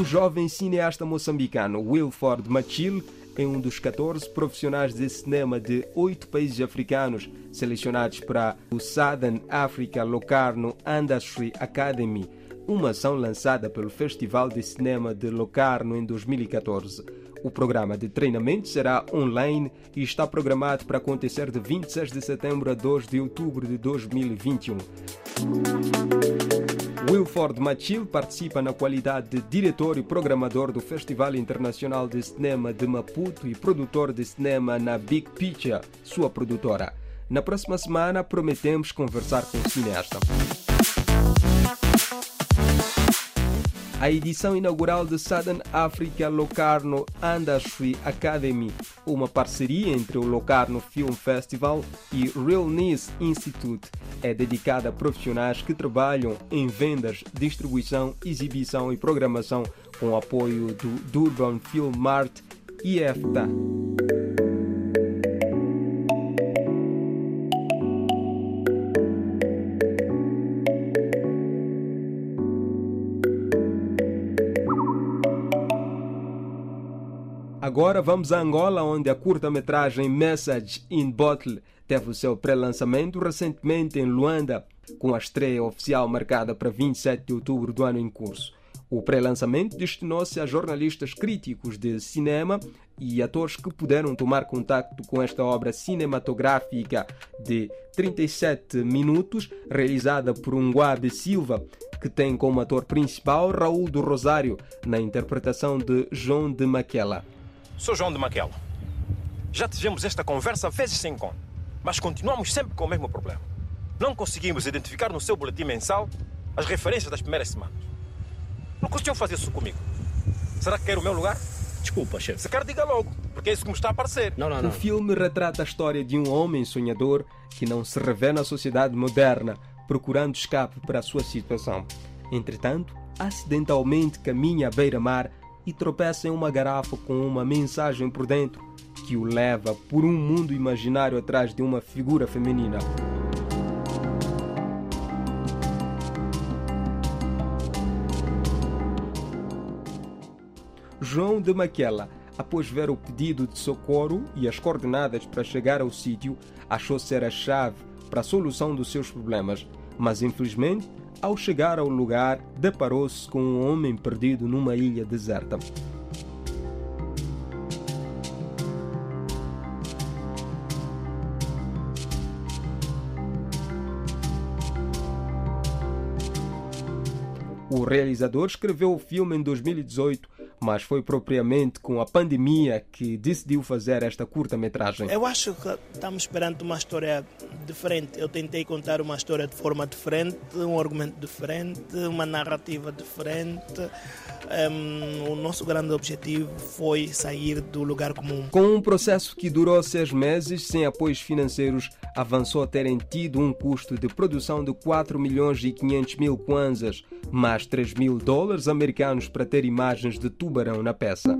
O jovem cineasta moçambicano Wilford Machil é um dos 14 profissionais de cinema de oito países africanos selecionados para o Southern Africa Locarno Industry Academy, uma ação lançada pelo Festival de Cinema de Locarno em 2014. O programa de treinamento será online e está programado para acontecer de 26 de setembro a 2 de outubro de 2021. Wilford Machil participa na qualidade de diretor e programador do Festival Internacional de Cinema de Maputo e produtor de cinema na Big Picture, sua produtora. Na próxima semana prometemos conversar com o cineasta. A edição inaugural de Southern Africa Locarno Industry Academy, uma parceria entre o Locarno Film Festival e Realness Institute, é dedicada a profissionais que trabalham em vendas, distribuição, exibição e programação com apoio do Durban Film Mart e EFTA. Agora vamos a Angola, onde a curta-metragem Message in Bottle teve o seu pré-lançamento recentemente em Luanda, com a estreia oficial marcada para 27 de outubro do ano em curso. O pré-lançamento destinou-se a jornalistas críticos de cinema e atores que puderam tomar contato com esta obra cinematográfica de 37 minutos, realizada por um Guabe Silva, que tem como ator principal Raul do Rosário, na interpretação de João de Maquela. Sou João de Maquela. Já tivemos esta conversa vezes sem conta, mas continuamos sempre com o mesmo problema. Não conseguimos identificar no seu boletim mensal as referências das primeiras semanas. Não conseguiu fazer isso comigo. Será que quer o meu lugar? Desculpa, chefe. Se quer, diga logo, porque é isso que me está a parecer. Não, não, O não. filme retrata a história de um homem sonhador que não se revê na sociedade moderna, procurando escape para a sua situação. Entretanto, acidentalmente caminha à beira-mar e tropeça em uma garrafa com uma mensagem por dentro que o leva por um mundo imaginário atrás de uma figura feminina. João de Maquela, após ver o pedido de socorro e as coordenadas para chegar ao sítio, achou ser a chave para a solução dos seus problemas, mas infelizmente, ao chegar ao lugar, deparou-se com um homem perdido numa ilha deserta. O realizador escreveu o filme em 2018, mas foi propriamente com a pandemia que decidiu fazer esta curta-metragem. Eu acho que estamos perante uma história diferente. Eu tentei contar uma história de forma diferente, um argumento diferente, uma narrativa diferente. Um, o nosso grande objetivo foi sair do lugar comum. Com um processo que durou seis meses, sem apoios financeiros, avançou a terem tido um custo de produção de 4 milhões e 500 mil kwanzas, mais 3 mil dólares americanos para ter imagens de tubarão na peça.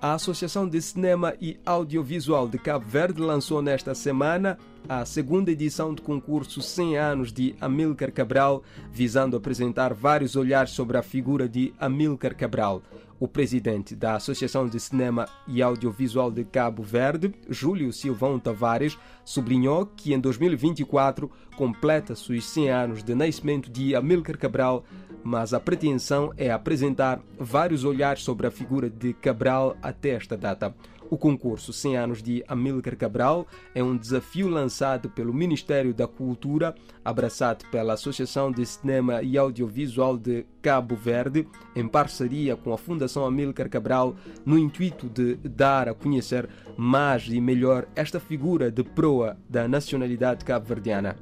A Associação de Cinema e Audiovisual de Cabo Verde lançou nesta semana a segunda edição do concurso 100 anos de Amílcar Cabral, visando apresentar vários olhares sobre a figura de Amílcar Cabral. O presidente da Associação de Cinema e Audiovisual de Cabo Verde, Júlio Silvão Tavares, sublinhou que em 2024 completa-se os 100 anos de nascimento de Amílcar Cabral, mas a pretensão é apresentar vários olhares sobre a figura de Cabral até esta data. O concurso 100 anos de Amílcar Cabral é um desafio lançado pelo Ministério da Cultura, abraçado pela Associação de Cinema e Audiovisual de Cabo Verde, em parceria com a Fundação Amílcar Cabral, no intuito de dar a conhecer mais e melhor esta figura de proa da nacionalidade cabo-verdiana.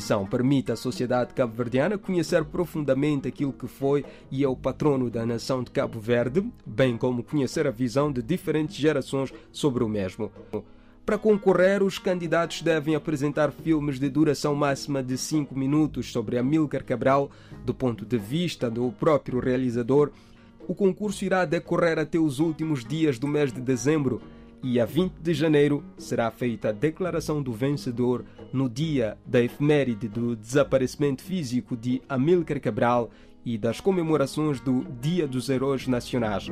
Competição permite à sociedade cabo-verdiana conhecer profundamente aquilo que foi e é o patrono da nação de Cabo Verde, bem como conhecer a visão de diferentes gerações sobre o mesmo. Para concorrer, os candidatos devem apresentar filmes de duração máxima de 5 minutos sobre Amílcar Cabral, do ponto de vista do próprio realizador. O concurso irá decorrer até os últimos dias do mês de dezembro e a 20 de janeiro será feita a declaração do vencedor no dia da efeméride do desaparecimento físico de Amílcar Cabral e das comemorações do Dia dos Heróis Nacionais.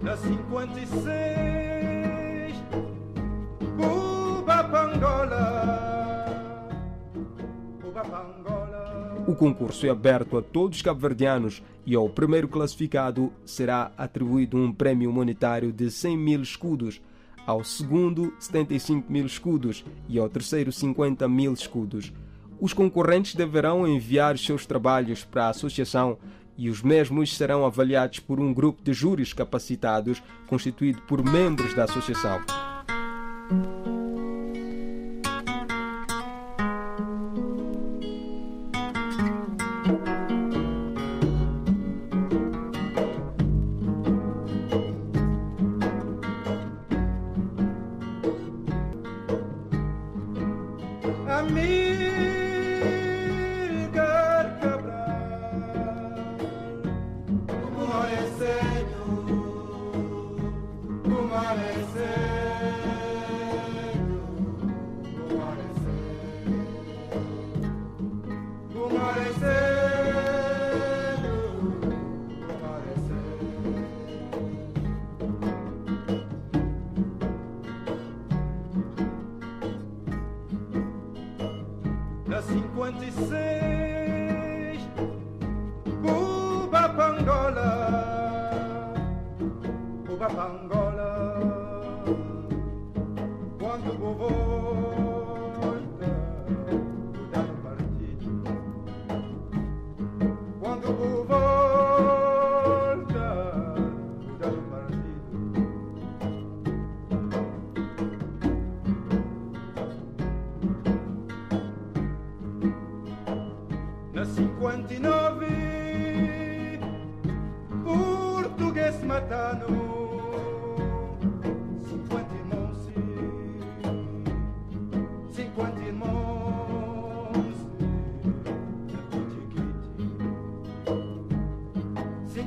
Na 56, Cuba O concurso é aberto a todos os cabo-verdianos e ao primeiro classificado será atribuído um prémio monetário de 100 mil escudos, ao segundo 75 mil escudos e ao terceiro 50 mil escudos. Os concorrentes deverão enviar seus trabalhos para a associação e os mesmos serão avaliados por um grupo de júris capacitados constituído por membros da associação. Na 56 Cuba Pangola. Cuba Pangola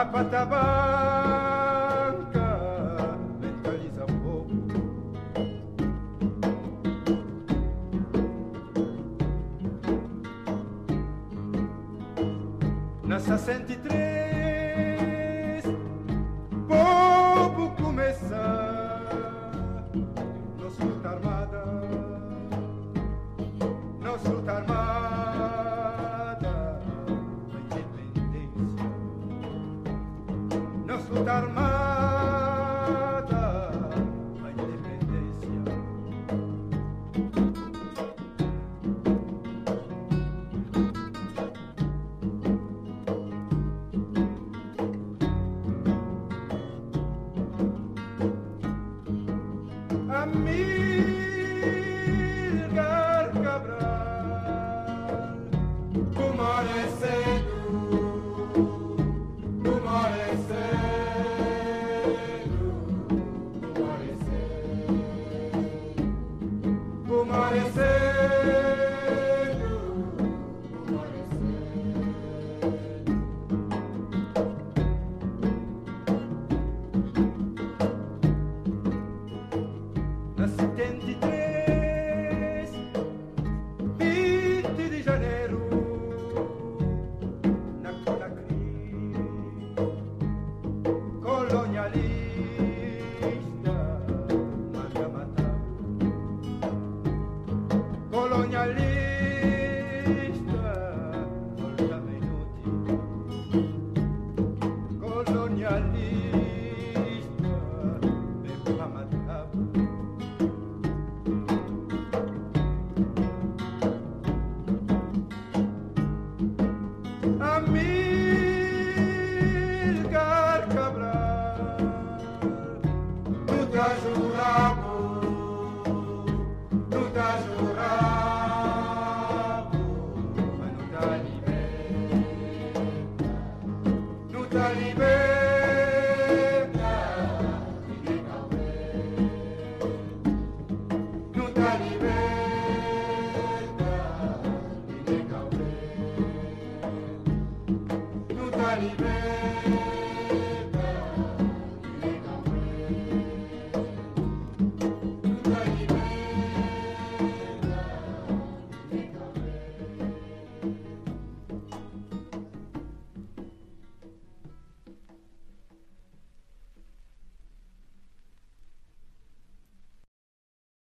Apatabanca mentaliza um pouco. Nessa 103 Taliban.